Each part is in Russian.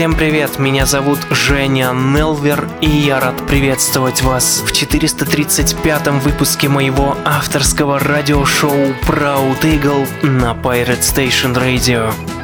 Всем привет, меня зовут Женя Нелвер, и я рад приветствовать вас в 435-м выпуске моего авторского радиошоу Proud Eagle на Pirate Station Radio.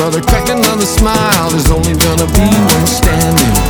brother, crack another smile. There's only gonna be one standing.